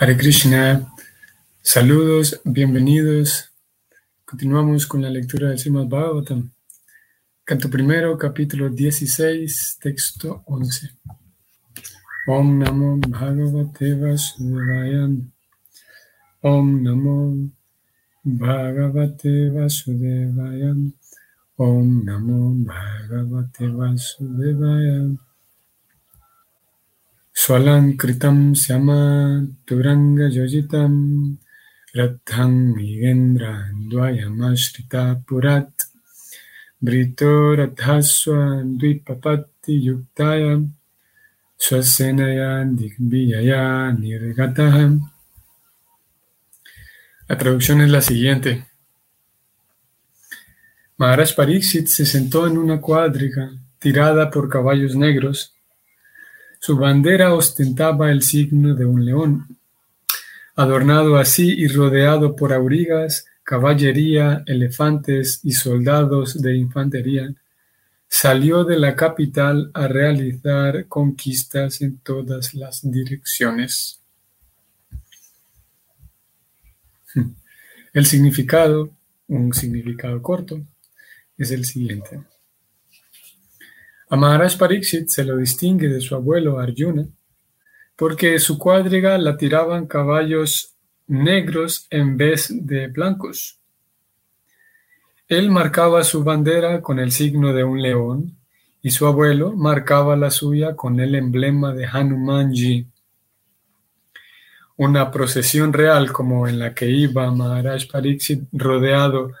Hare Krishna, saludos, bienvenidos. Continuamos con la lectura del Srimad Bhagavatam. Canto primero, capítulo 16, texto 11. Om Namo Bhagavate Vasudevaya. Om Namo Bhagavate Vasudevaya. Om Namo Bhagavate Vasudevaya. Swalankritam Syama Turanga Yojitam Rathang Migendra Dvayamashrita Purat Brito Rathaswa Dvipapati Yuktaya Swasenaya Digbiyaya Nirgataha La traducción es la siguiente. Maharaj Pariksit se sentó en una cuadriga tirada por caballos negros su bandera ostentaba el signo de un león. Adornado así y rodeado por aurigas, caballería, elefantes y soldados de infantería, salió de la capital a realizar conquistas en todas las direcciones. El significado, un significado corto, es el siguiente. A Maharaj Pariksit se lo distingue de su abuelo Arjuna, porque su cuadriga la tiraban caballos negros en vez de blancos. Él marcaba su bandera con el signo de un león y su abuelo marcaba la suya con el emblema de Hanumanji. Una procesión real como en la que iba Maharaj Pariksit rodeado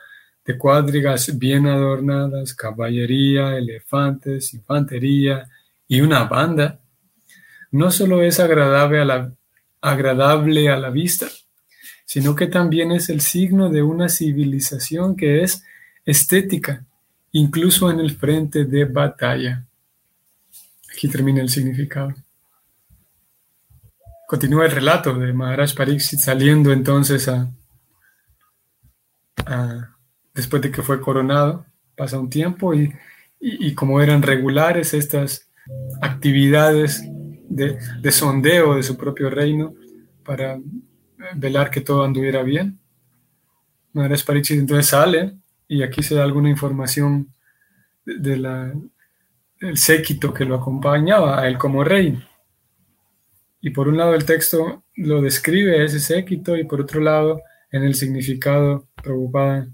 de cuadrigas bien adornadas, caballería, elefantes, infantería y una banda, no solo es agradable a la, agradable a la vista, sino que también es el signo de una civilización que es estética, incluso en el frente de batalla. Aquí termina el significado. Continúa el relato de Maharaj Pariksit saliendo entonces a, a después de que fue coronado, pasa un tiempo y, como eran regulares estas actividades de, sondeo de su propio reino para velar que todo anduviera bien. Maharaj Pariksit entonces sale y aquí se da alguna información del de séquito que lo acompañaba a él como rey. Y por un lado el texto lo describe ese séquito y por otro lado en el significado preocupada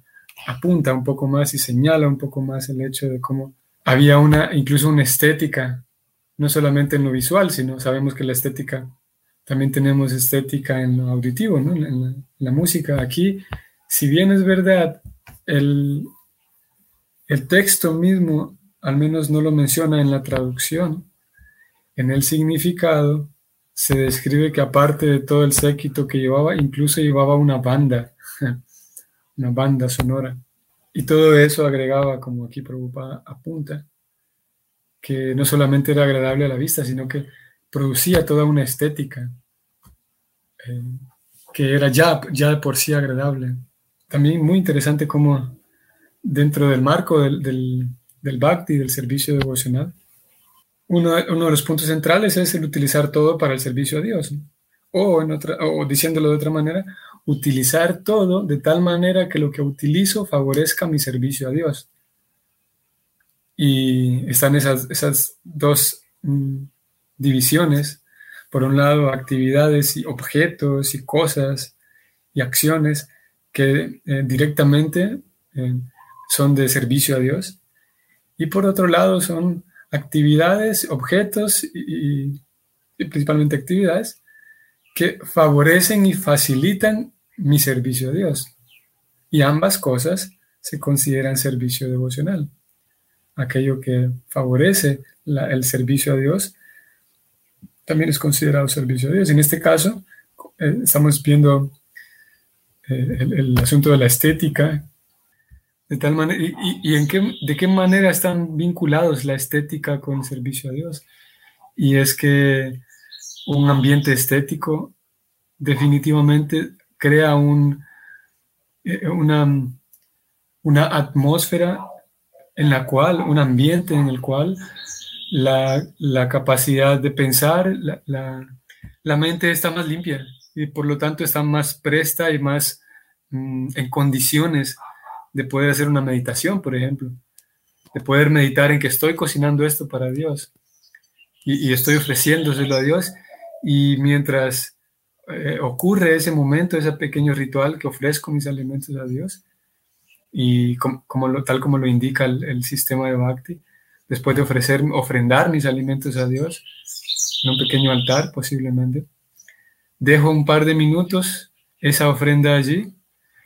apunta un poco más y señala un poco más el hecho de cómo había una, incluso una estética, no solamente en lo visual, sino sabemos que la estética, también tenemos estética en lo auditivo, ¿no? en, la, música. Aquí, si bien es verdad, el, el texto mismo al menos no lo menciona en la traducción, en el significado se describe que aparte de todo el séquito que llevaba, incluso llevaba una banda. una banda sonora. Y todo eso agregaba, como aquí Prabhupada apunta, que no solamente era agradable a la vista, sino que producía toda una estética eh, que era ya, ya por sí agradable. También muy interesante como dentro del marco del, del, del bhakti, del servicio devocional, uno, uno, de los puntos centrales es el utilizar todo para el servicio a Dios. O, en otra, o diciéndolo de otra manera, utilizar todo de tal manera que lo que utilizo favorezca mi servicio a Dios. Y están esas, esas dos mm, divisiones. Por un lado, actividades y objetos y cosas y acciones que eh, directamente eh, son de servicio a Dios. Y por otro lado, son actividades, objetos y principalmente actividades que favorecen y facilitan mi servicio a Dios. Y ambas cosas se consideran servicio devocional. Aquello que favorece el servicio a Dios también es considerado servicio a Dios. En este caso, eh, estamos viendo eh, el, asunto de la estética, de tal manera, y, en qué, de qué manera están vinculados la estética con el servicio a Dios. Y es que un ambiente estético definitivamente crea un, eh, una, una atmósfera en la cual, un ambiente en el cual la, capacidad de pensar, la, mente está más limpia, y por lo tanto está más presta y más mm, en condiciones de poder hacer una meditación, por ejemplo, de poder meditar en que estoy cocinando esto para Dios y, estoy ofreciéndoselo a Dios. Y mientras eh, ocurre ese momento, ese pequeño ritual que ofrezco mis alimentos a Dios y como, tal como lo indica el, el sistema de Bhakti, después de ofrecer, ofrendar mis alimentos a Dios en un pequeño altar posiblemente, dejo un par de minutos esa ofrenda allí,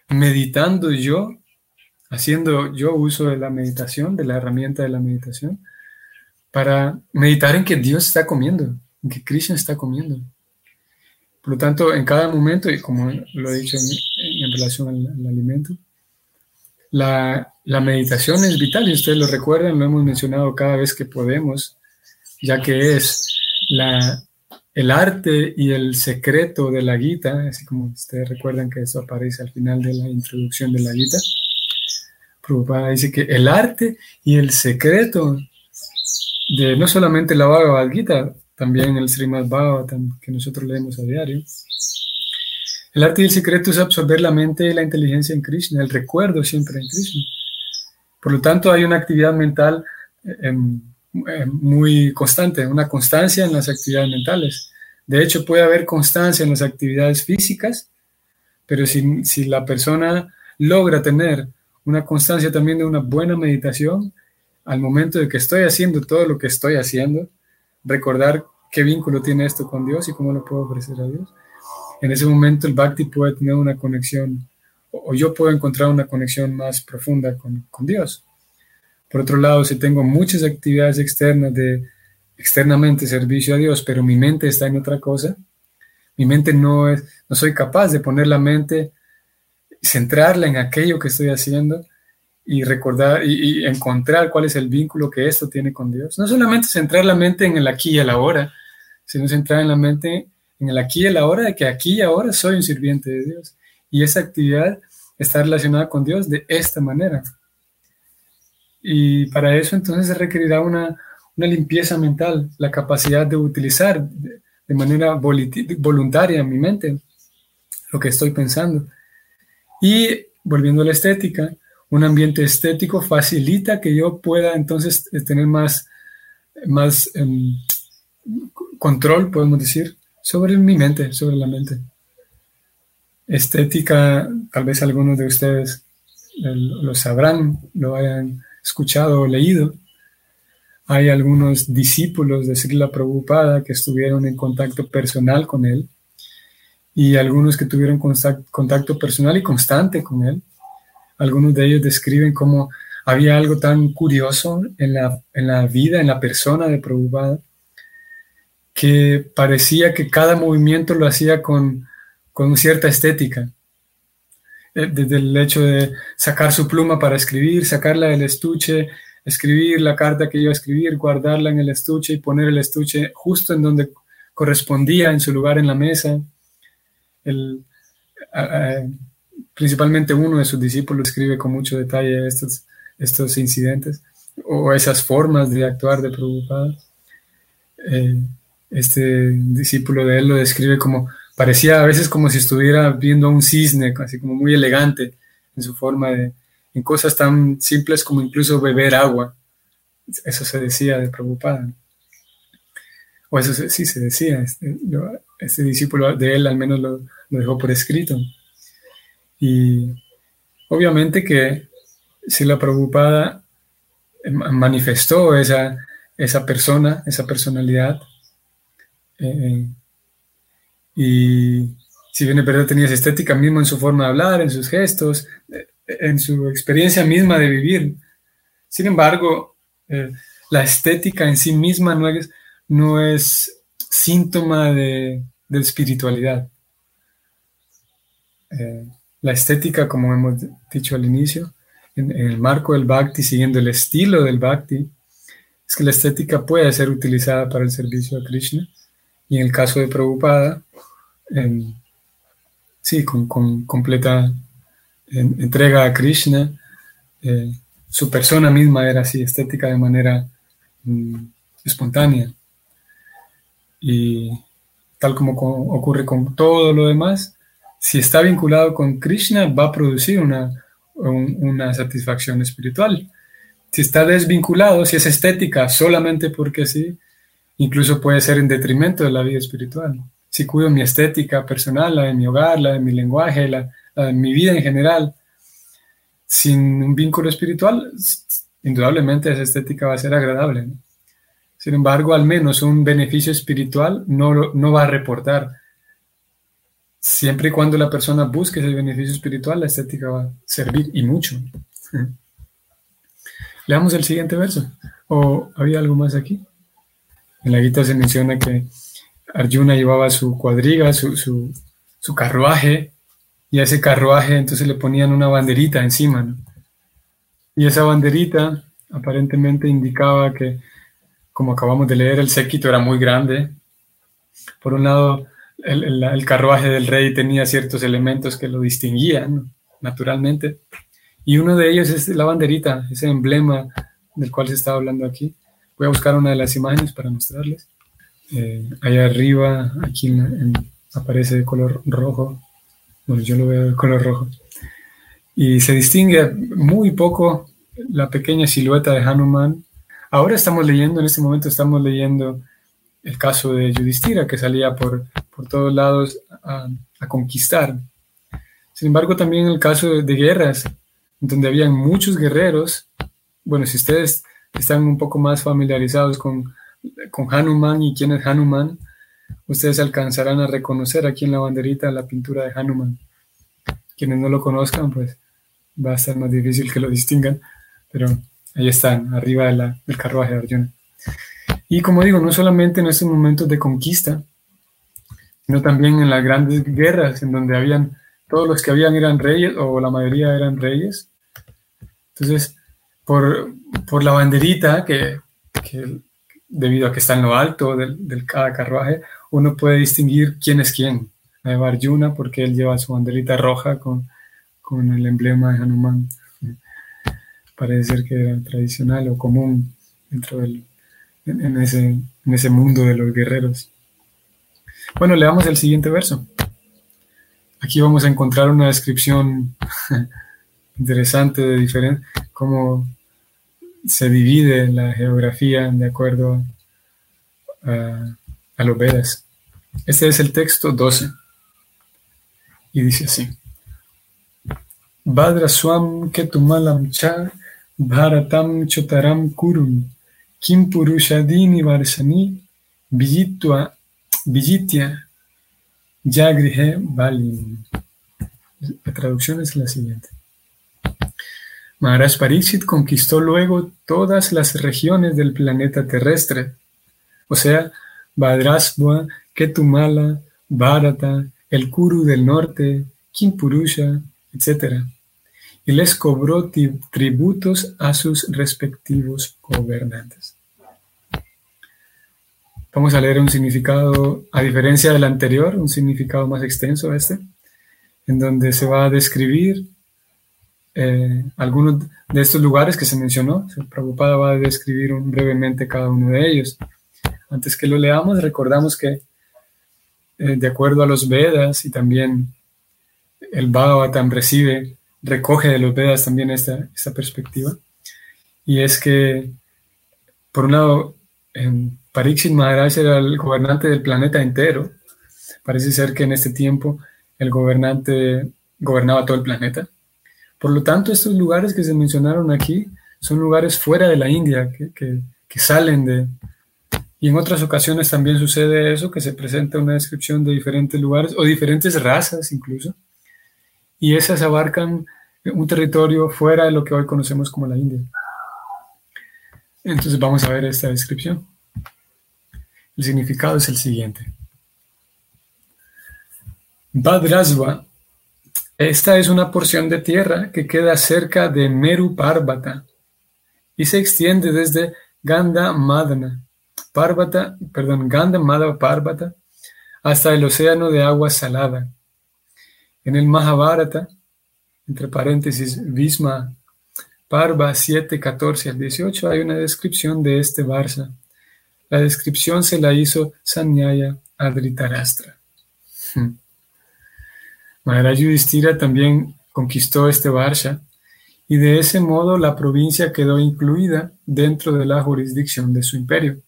meditando yo, haciendo yo uso de la meditación, de la herramienta de la meditación, para meditar en que Dios está comiendo, en que Krishna está comiendo. Por lo tanto, en cada momento, y como lo he dicho en, relación al, alimento, la, la, meditación es vital y ustedes lo recuerdan, lo hemos mencionado cada vez que podemos, ya que es la, el arte y el secreto de la Gita, así como ustedes recuerdan que eso aparece al final de la introducción de la Gita. Prabhupada dice que el arte y el secreto de no solamente la Bhagavad Gita, también el Srimad Bhagavatam que nosotros leemos a diario. El arte y el secreto es absorber la mente y la inteligencia en Krishna, el recuerdo siempre en Krishna. Por lo tanto, hay una actividad mental en, eh, muy constante, una constancia en las actividades mentales. De hecho, puede haber constancia en las actividades físicas, pero si, si la persona logra tener una constancia también de una buena meditación, al momento de que estoy haciendo todo lo que estoy haciendo, recordar qué vínculo tiene esto con Dios y cómo lo puedo ofrecer a Dios. En ese momento el bhakti puede tener una conexión, o yo puedo encontrar una conexión más profunda con, con Dios. Por otro lado, si tengo muchas actividades externas de externamente servicio a Dios, pero mi mente está en otra cosa, mi mente no es, no soy capaz de poner la mente, centrarla en aquello que estoy haciendo y recordar y, encontrar cuál es el vínculo que esto tiene con Dios. No solamente centrar la mente en el aquí y el ahora, sino centrar en la mente en el aquí y el ahora de que aquí y ahora soy un sirviente de Dios. Y esa actividad está relacionada con Dios de esta manera. Y para eso entonces se requerirá una, limpieza mental, la capacidad de utilizar de, manera voluntaria mi mente lo que estoy pensando. Y volviendo a la estética, un ambiente estético facilita que yo pueda entonces eh, tener más, más em, control, podemos decir, sobre mi mente, sobre la mente. Estética, tal vez algunos de ustedes lo sabrán, lo hayan escuchado o leído. Hay algunos discípulos de Srila Prabhupada que estuvieron en contacto personal con él y algunos que tuvieron contacto personal y constante con él. Algunos de ellos describen cómo había algo tan curioso en la, en la vida, en la persona de Prabhupada, que parecía que cada movimiento lo hacía con, con cierta estética. Eh, desde el hecho de sacar su pluma para escribir, sacarla del estuche, escribir la carta que iba a escribir, guardarla en el estuche y poner el estuche justo en donde correspondía en su lugar en la mesa. Principalmente uno de sus discípulos escribe con mucho detalle estos, estos incidentes o esas formas de actuar de Prabhupada. Eh, este discípulo de él lo describe como parecía a veces como si estuviera viendo a un cisne, así como muy elegante en su forma de, en cosas tan simples como incluso beber agua. Eso se decía de Prabhupada. O eso sí se decía, este, este, discípulo de él al menos lo, dejó por escrito. Y obviamente que si la Prabhupada manifestó esa, esa persona, esa personalidad, eh, y si bien es verdad tenía esa estética mismo en su forma de hablar, en sus gestos, eh, en su experiencia misma de vivir. Sin embargo, eh, la estética en sí misma no es, no es síntoma de, espiritualidad. Eh, la estética, como hemos dicho al inicio, en, en, el marco del bhakti, siguiendo el estilo del bhakti, es que la estética puede ser utilizada para el servicio a Krishna. Y en el caso de Prabhupada, sí, con, completa entrega a Krishna. Eh, su persona misma era así, estética de manera mm, espontánea. Y tal como ocurre con todo lo demás, si está vinculado con Krishna, va a producir una, una satisfacción espiritual. Si está desvinculado, si es estética solamente porque sí, incluso puede ser en detrimento de la vida espiritual. Si cuido mi estética personal, la de mi hogar, la de mi lenguaje, la, de mi vida en general, sin un vínculo espiritual, indudablemente esa estética va a ser agradable. Sin embargo, al menos un beneficio espiritual no, no va a reportar. Siempre y cuando la persona busque ese beneficio espiritual, la estética va a servir y mucho. Leamos el siguiente verso. ¿O había algo más aquí? En la guita se menciona que Arjuna llevaba su cuadriga, su, su, carruaje, y a ese carruaje entonces le ponían una banderita encima. Y esa banderita aparentemente indicaba que, como acabamos de leer, el séquito era muy grande. Por un lado, el, carruaje del rey tenía ciertos elementos que lo distinguían, naturalmente. Y uno de ellos es la banderita, ese emblema del cual se está hablando aquí. Voy a buscar una de las imágenes para mostrarles. Eh, allá arriba, aquí aparece de color rojo. Bueno, yo lo veo de color rojo. Y se distingue muy poco la pequeña silueta de Hanuman. Ahora estamos leyendo, en este momento estamos leyendo el caso de Yudhishthira, que salía por, por todos lados a, conquistar. Sin embargo, también el caso de guerras, donde habían muchos guerreros. Bueno, si ustedes están un poco más familiarizados con, con Hanuman y quién es Hanuman, ustedes alcanzarán a reconocer aquí en la banderita la pintura de Hanuman. Quienes no lo conozcan, pues va a ser más difícil que lo distingan, pero ahí están, arriba del carruaje de Arjuna. Y como digo, no solamente en estos momentos de conquista, sino también en las grandes guerras, en donde habían, todos los que habían eran reyes, o la mayoría eran reyes, entonces, por, la banderita, que, debido a que está en lo alto del, cada carruaje, uno puede distinguir quién es quién. Hay Arjuna, porque él lleva su banderita roja con, el emblema de Hanuman. Parece ser que era tradicional o común dentro del, en, ese, en ese mundo de los guerreros. Bueno, leamos el siguiente verso. Aquí vamos a encontrar una descripción interesante de diferente, cómo se divide la geografía de acuerdo a, los Vedas. Este es el texto 12 y dice así. Badraswam ketumalam cha bharatam chotaram kurum kim purushadini varsani vijitya yagrihe balim. La traducción es la siguiente. Maharaj conquistó luego todas las regiones del planeta terrestre, o sea, Badrasva, Ketumala, Bharata, el Kuru del norte, Kimpurusha, etc. Y les cobró tributos a sus respectivos gobernantes. Vamos a leer un significado, a diferencia del anterior, un significado más extenso este, en donde se va a describir eh, algunos de estos lugares que se mencionó. Prabhupada va a describir brevemente cada uno de ellos. Antes que lo leamos, recordamos que eh, de acuerdo a los Vedas y también el Bhagavatam recibe, recoge de los Vedas también esta, esta perspectiva. Y es que, por un lado, Pariksit Maharaj era el gobernante del planeta entero. Parece ser que en este tiempo el gobernante gobernaba todo el planeta. Por lo tanto, estos lugares que se mencionaron aquí son lugares fuera de la India, que, salen de... Y en otras ocasiones también sucede eso, que se presenta una descripción de diferentes lugares o diferentes razas incluso. Y esas abarcan un territorio fuera de lo que hoy conocemos como la India. Entonces vamos a ver esta descripción. El significado es el siguiente. Badrasva esta es una porción de tierra que queda cerca de Meru Parvata y se extiende desde Ganda Madana, Parvata, perdón, Ganda Madhava Parvata hasta el océano de agua salada. En el Mahabharata, entre paréntesis, Visma Parva 7, 14 al 18, hay una descripción de este Barsa. La descripción se la hizo Sanyaya a Dhritarashtra. Hmm. Maharaj Yudhishthira también conquistó este Varsha y de ese modo la provincia quedó incluida dentro de la jurisdicción de su imperio.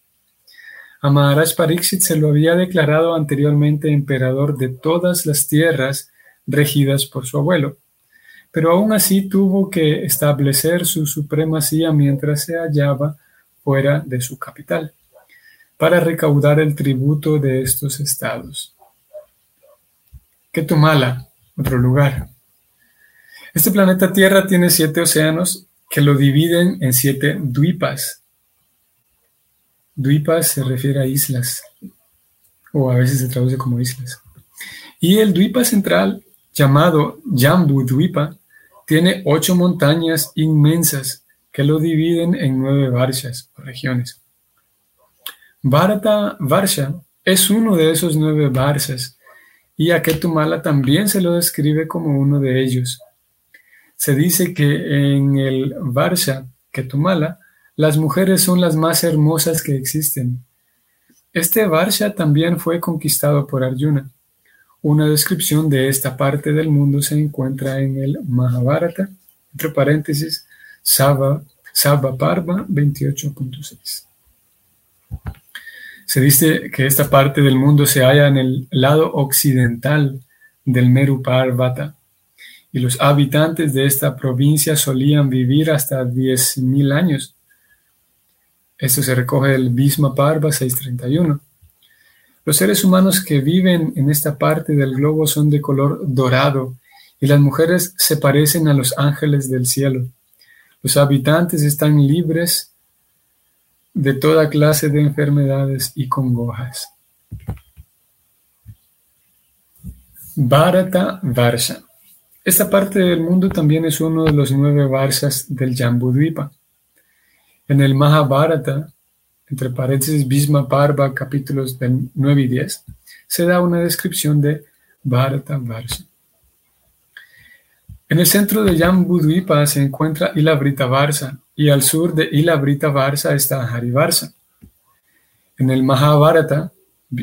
A Maharaj Pariksit se lo había declarado anteriormente emperador de todas las tierras regidas por su abuelo, pero aún así tuvo que establecer su supremacía mientras se hallaba fuera de su capital, para recaudar el tributo de estos estados. Ketumala, otro lugar. Este planeta Tierra tiene siete océanos que lo dividen en siete duipas, Duipas se refiere a islas, o a veces se traduce como islas. Y el Duipa central, llamado Jambu Duipa, tiene ocho montañas inmensas que lo dividen en nueve varshas o regiones. Bharata Varsha es uno de esos nueve varshas y a Ketumala también se lo describe como uno de ellos. Se dice que en el Varsha Ketumala las mujeres son las más hermosas que existen. Este Varsha también fue conquistado por Arjuna. Una descripción de esta parte del mundo se encuentra en el Mahabharata, entre paréntesis, Sava, Parva 28.6. Se dice que esta parte del mundo se halla en el lado occidental del Meru Parvata, y los habitantes de esta provincia solían vivir hasta 10.000 años esto se recoge del Bhisma Parva 631. Los seres humanos que viven en esta parte del globo son de color dorado y las mujeres se parecen a los ángeles del cielo. Los habitantes están libres de toda clase de enfermedades y congojas. Bharata Varsha. Esta parte del mundo también es uno de los nueve Varsas del Jambudvipa. En el Mahabharata, entre paréntesis Bhisma Parva, capítulos 9 y 10, se da una descripción de Bharata Varsha. En el centro de Jambudvipa se encuentra Ilavrita Varsa y al sur de Ilavrita Varsa está Harivarsa. En el Mahabharata,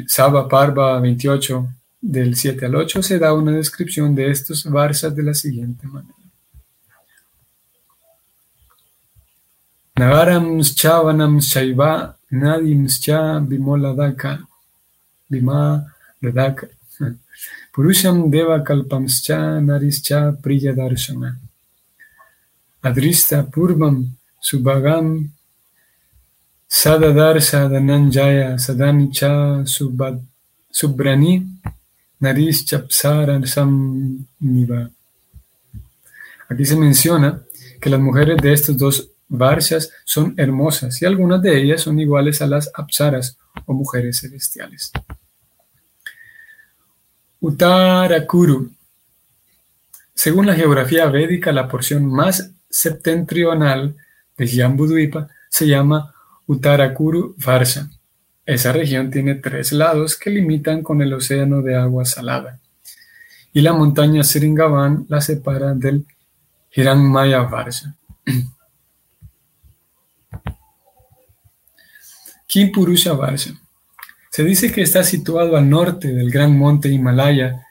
Sava Parva 28, del 7 al 8, se da una descripción de estos Varsas de la siguiente manera. Nagarams-cha vanam-shaiva nadims-cha bimoladaka vimaladaka purusham deva kalpams-cha naris-cha priyadarshana adrista purvam subhagam sadadarsha dananjaya sadani-cha subrani naris-cha niva. Aquí se menciona que las mujeres de estos dos Varshas son hermosas y algunas de ellas son iguales a las apsaras o mujeres celestiales. Uttarakuru. Según la geografía védica, la porción más septentrional de Jambudvipa se llama Uttarakuru Varsha. Esa región tiene tres lados que limitan con el océano de agua salada y la montaña Sringavan la separa del Hiranmaya Varsha. Kimpurusha Varsha. Se dice que está situado al norte del gran monte Himalaya,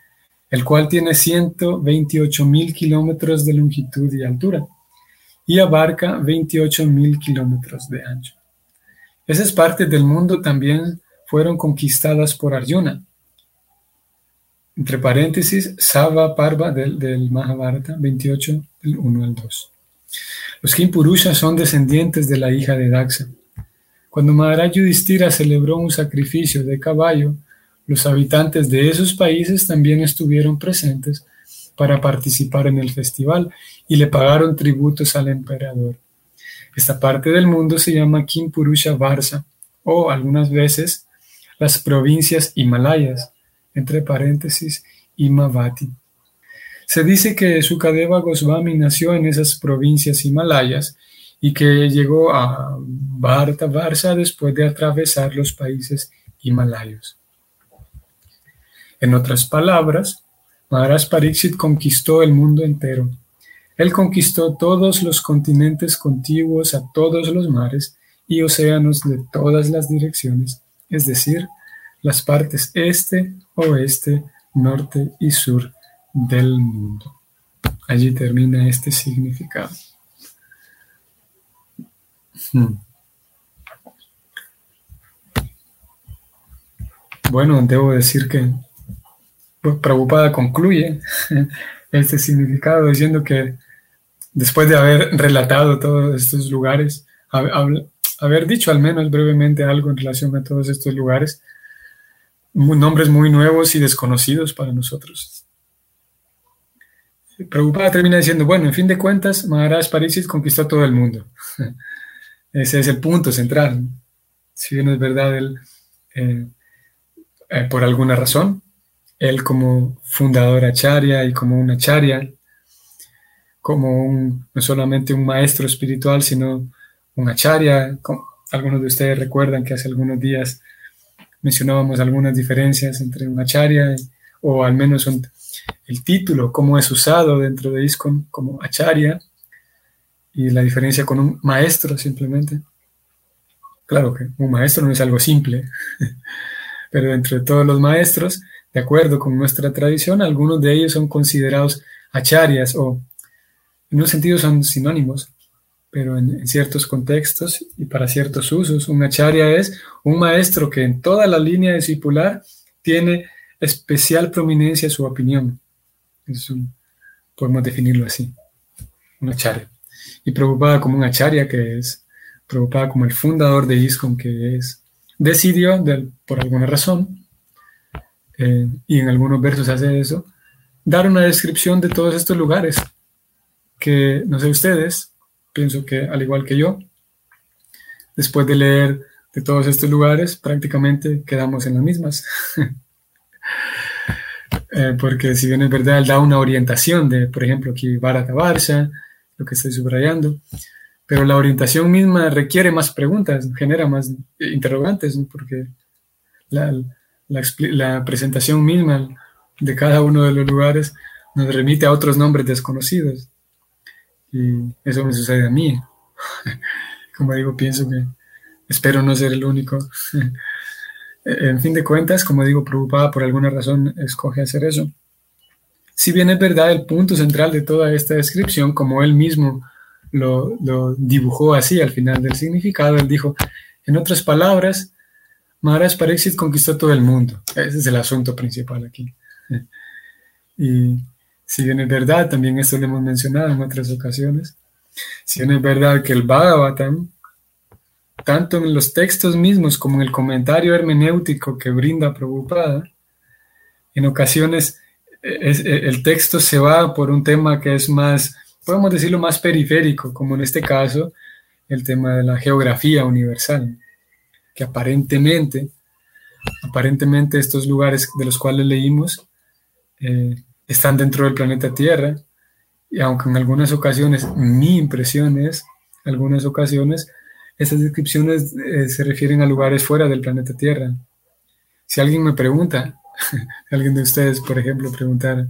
el cual tiene 128 mil kilómetros de longitud y altura y abarca 28 mil kilómetros de ancho. Esas partes del mundo también fueron conquistadas por Arjuna. Entre paréntesis, Sava Parva del, Mahabharata 28, del 1 al 2. Los Kimpurusha son descendientes de la hija de Daxa. Cuando Maharaj Yudhishthira celebró un sacrificio de caballo, los habitantes de esos países también estuvieron presentes para participar en el festival y le pagaron tributos al emperador. Esta parte del mundo se llama Kimpurusha Varsa o algunas veces las provincias Himalayas, entre paréntesis Himavati. Se dice que Sukadeva Goswami nació en esas provincias Himalayas y que llegó a Bharata Varsa después de atravesar los países himalayos. En otras palabras, Maharaj Pariksit conquistó el mundo entero. Él conquistó todos los continentes contiguos a todos los mares y océanos de todas las direcciones, es decir, las partes este, oeste, norte y sur del mundo. Allí termina este significado. Hmm. Bueno, debo decir que pues, Prabhupada concluye este significado diciendo que después de haber relatado todos estos lugares, haber dicho al menos brevemente algo en relación a todos estos lugares, nombres muy nuevos y desconocidos para nosotros. Prabhupada termina diciendo, bueno, en fin de cuentas, Maharaj Pariksit conquistó todo el mundo. Ese es el punto central. Si bien es verdad, él, eh, eh, por alguna razón, él como fundador acharya y como un acharya, como no solamente un maestro espiritual, sino un acharya. Algunos de ustedes recuerdan que hace algunos días mencionábamos algunas diferencias entre un acharya o al menos el título, cómo es usado dentro de ISKCON como acharya y la diferencia con un maestro simplemente. Claro que un maestro no es algo simple, pero entre todos los maestros, de acuerdo con nuestra tradición, algunos de ellos son considerados acharyas o en un sentido son sinónimos, pero en, ciertos contextos y para ciertos usos, un acharya es un maestro que en toda la línea discipular tiene especial prominencia su opinión. podemos definirlo así, un acharya y preocupada como un acharya que es, preocupada como el fundador de ISKCON que es, decidió por alguna razón, eh, y en algunos versos hace eso, dar una descripción de todos estos lugares, que no sé ustedes, pienso que al igual que yo, después de leer de todos estos lugares, prácticamente quedamos en las mismas. Eh, porque si bien es verdad, él da una orientación de, por ejemplo, aquí Bharata Varsha, lo que estoy subrayando. Pero la orientación misma requiere más preguntas, genera más interrogantes, porque la, la, presentación misma de cada uno de los lugares nos remite a otros nombres desconocidos. Y eso me sucede a mí. Como digo, pienso que espero no ser el único. en fin de cuentas, como digo, preocupada por alguna razón, escoge hacer eso. Si bien es verdad, el punto central de toda esta descripción, como él mismo lo, dibujó así al final del significado, él dijo, en otras palabras, Maharaj Pariksit conquistó todo el mundo. Ese es el asunto principal aquí. Y si bien es verdad, también esto lo hemos mencionado en otras ocasiones, si bien es verdad que el Bhagavatam, tanto en los textos mismos como en el comentario hermenéutico que brinda Prabhupada, en ocasiones eh, el texto se va por un tema que es más, podemos decirlo, más periférico, como en este caso el tema de la geografía universal, que aparentemente, aparentemente estos lugares de los cuales leímos eh, están dentro del planeta Tierra, y aunque en algunas ocasiones, mi impresión es, algunas ocasiones, estas descripciones eh, se refieren a lugares fuera del planeta Tierra. Si alguien me pregunta, alguien de ustedes, por ejemplo, preguntar,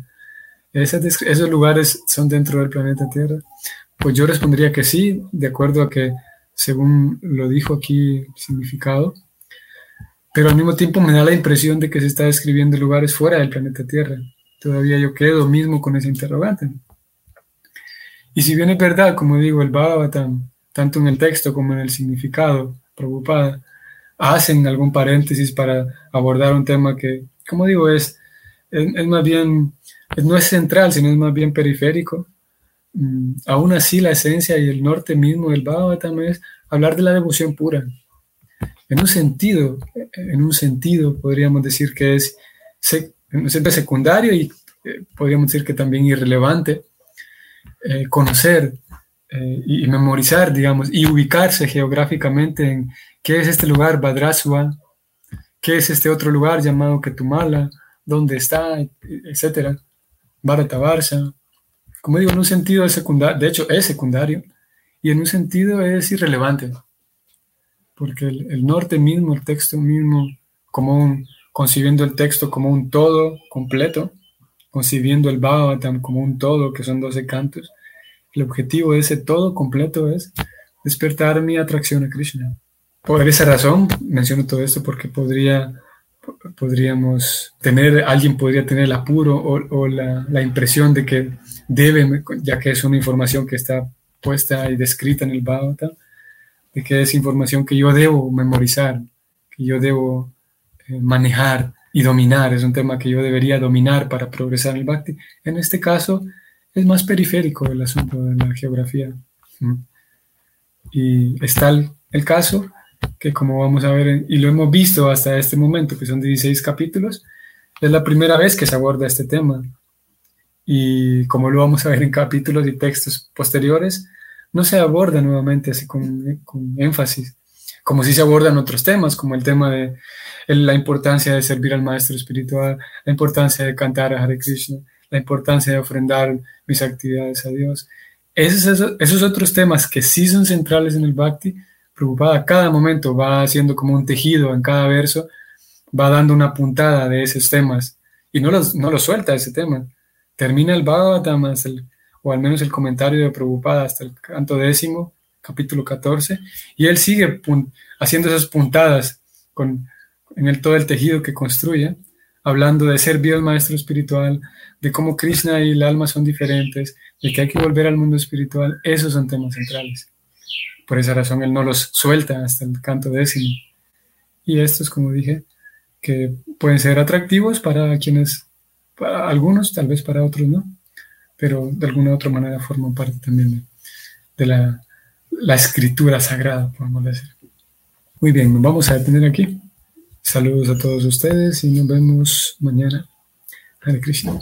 ¿esos lugares son dentro del planeta Tierra? Pues yo respondería que sí, de acuerdo a que, según lo dijo aquí significado, pero al mismo tiempo me da la impresión de que se está describiendo lugares fuera del planeta Tierra. Todavía yo quedo mismo con ese interrogante. Y si bien es verdad, como digo, el Bhagavatam, tanto en el texto como en el significado, preocupada, hacen algún paréntesis para abordar un tema que como digo, es, es, más bien, no es central, sino es más bien periférico. Mm, aún así, la esencia y el norte mismo del Bhagavatam es hablar de la devoción pura. En un sentido, en un sentido podríamos decir que es sentido secundario y eh, podríamos decir que también irrelevante eh, conocer eh, y memorizar, digamos, y ubicarse geográficamente en qué es este lugar, Badrasua, qué es este otro lugar llamado Ketumala, dónde está, etcétera, Bharata Varsha. Como digo, en un sentido es secundario, de hecho es secundario, y en un sentido es irrelevante, porque el, norte mismo, el texto mismo, como un, concibiendo el texto como un todo completo, concibiendo el Bhagavatam como un todo, que son 12 cantos, el objetivo de ese todo completo es despertar mi atracción a Krishna. Por esa razón menciono todo esto porque podría, podríamos tener, alguien podría tener el apuro o, la, la, impresión de que debe, ya que es una información que está puesta y descrita en el Bhagavatam, de que es información que yo debo memorizar, que yo debo eh, manejar y dominar, es un tema que yo debería dominar para progresar en el Bhakti. En este caso es más periférico el asunto de la geografía. Y está el caso que como vamos a ver, y lo hemos visto hasta este momento, que son 16 capítulos, es la primera vez que se aborda este tema. Y como lo vamos a ver en capítulos y textos posteriores, no se aborda nuevamente así con, con énfasis, como si se abordan otros temas, como el tema de la importancia de servir al maestro espiritual, la importancia de cantar a Hare Krishna, la importancia de ofrendar mis actividades a Dios. Esos, esos, esos otros temas que sí son centrales en el Bhakti, preocupada, cada momento va haciendo como un tejido en cada verso, va dando una puntada de esos temas y no los, no lo suelta ese tema. Termina el Bhagavatam, el, o al menos el comentario de Preocupada hasta el canto décimo, capítulo 14, y él sigue haciendo esas puntadas con, en todo el tejido que construye, hablando de ser el maestro espiritual, de cómo Krishna y el alma son diferentes, de que hay que volver al mundo espiritual, esos son temas centrales. Por esa razón él no los suelta hasta el canto décimo. Y estos, como dije, que pueden ser atractivos para quienes, para algunos, tal vez para otros no, pero de alguna u otra manera forman parte también de, la, escritura sagrada, podemos decir. Muy bien, nos vamos a detener aquí. Saludos a todos ustedes y nos vemos mañana. Hare Krishna.